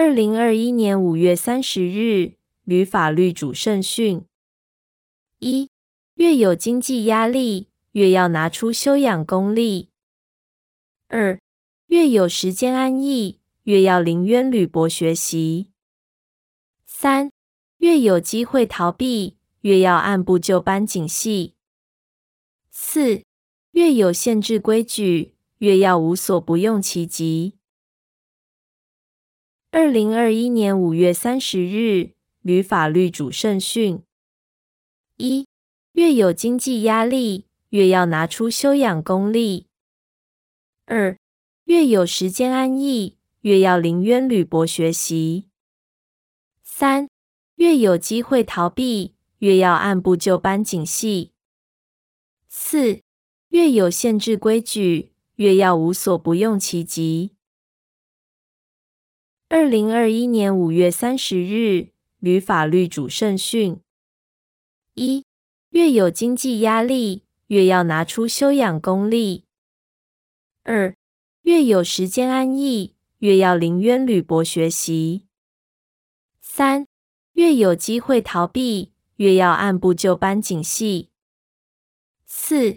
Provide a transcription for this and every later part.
二零二一年五月三十日，旅法律主圣训：一、越有经济压力，越要拿出修养功力；二、越有时间安逸，越要临渊履薄学习；三、越有机会逃避，越要按部就班谨细；四、越有限制规矩，越要无所不用其极。二零二一年五月三十日，旅法律主圣训：一、越有经济压力，越要拿出修养功力；二、越有时间安逸，越要临渊履薄学习；三、越有机会逃避，越要按部就班谨细；四、越有限制规矩，越要无所不用其极。二零二一年五月三十日，旅法律主圣训：一、越有经济压力，越要拿出修养功力；二、越有时间安逸，越要临渊履薄学习；三、越有机会逃避，越要按部就班谨细；四、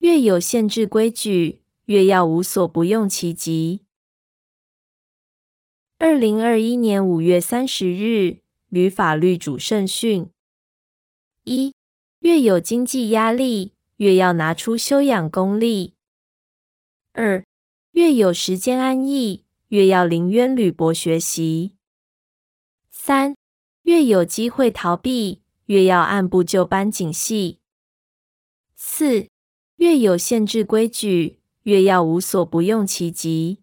越有限制规矩，越要无所不用其极。二零二一年五月三十日，旅法律主圣训：一、越有经济压力，越要拿出修养功力；二、越有时间安逸，越要临渊履薄学习；三、越有机会逃避，越要按部就班谨细；四、越有限制规矩，越要无所不用其极。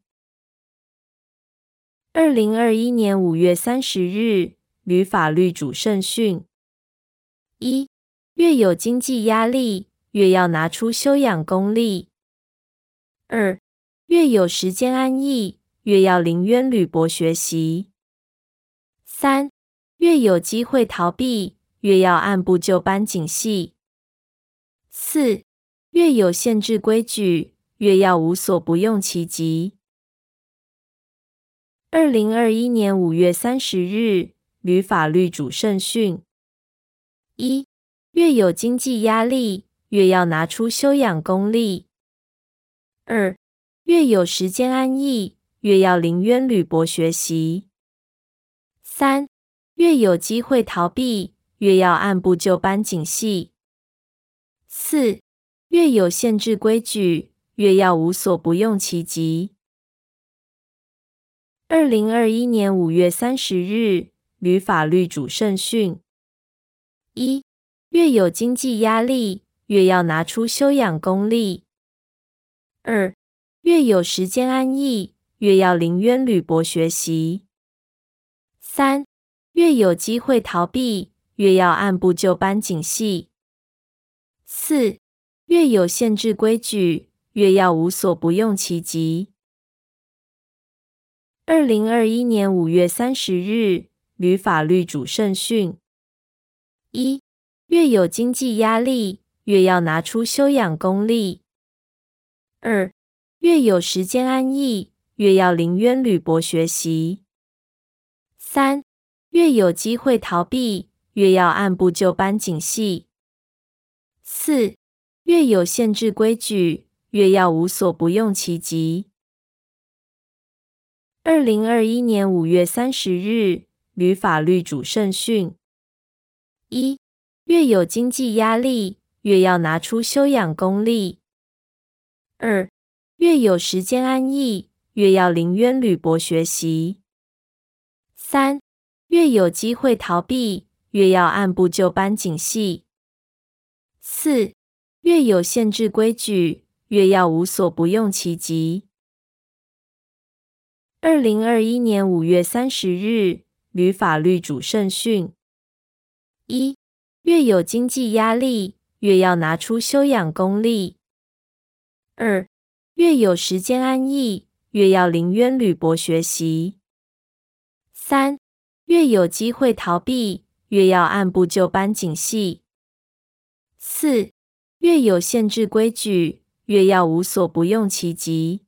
二零二一年五月三十日，旅法律主圣训：一、越有经济压力，越要拿出修养功力；二、越有时间安逸，越要临渊履薄学习；三、越有机会逃避，越要按部就班谨细；四、越有限制规矩，越要无所不用其极。二零二一年五月三十日，旅法律主圣训：一、越有经济压力，越要拿出修养功力；二、越有时间安逸，越要临渊履薄学习；三、越有机会逃避，越要按部就班谨细；四、越有限制规矩，越要无所不用其极。二零二一年五月三十日，旅法律主圣训：一、越有经济压力，越要拿出修养功力；二、越有时间安逸，越要临渊履薄学习；三、越有机会逃避，越要按部就班谨细；四、越有限制规矩，越要无所不用其极。二零二一年五月三十日，旅法律主圣训：一、越有经济压力，越要拿出修养功力；二、越有时间安逸，越要临渊履薄学习；三、越有机会逃避，越要按部就班谨细；四、越有限制规矩，越要无所不用其极。二零二一年五月三十日，旅法律主圣训：一、越有经济压力，越要拿出修养功力；二、越有时间安逸，越要临渊履薄学习；三、越有机会逃避，越要按部就班谨细；四、越有限制规矩，越要无所不用其极。二零二一年五月三十日，旅法律主圣训：一、越有经济压力，越要拿出修养功力；二、越有时间安逸，越要临渊履薄学习；三、越有机会逃避，越要按部就班谨细；四、越有限制规矩，越要无所不用其极。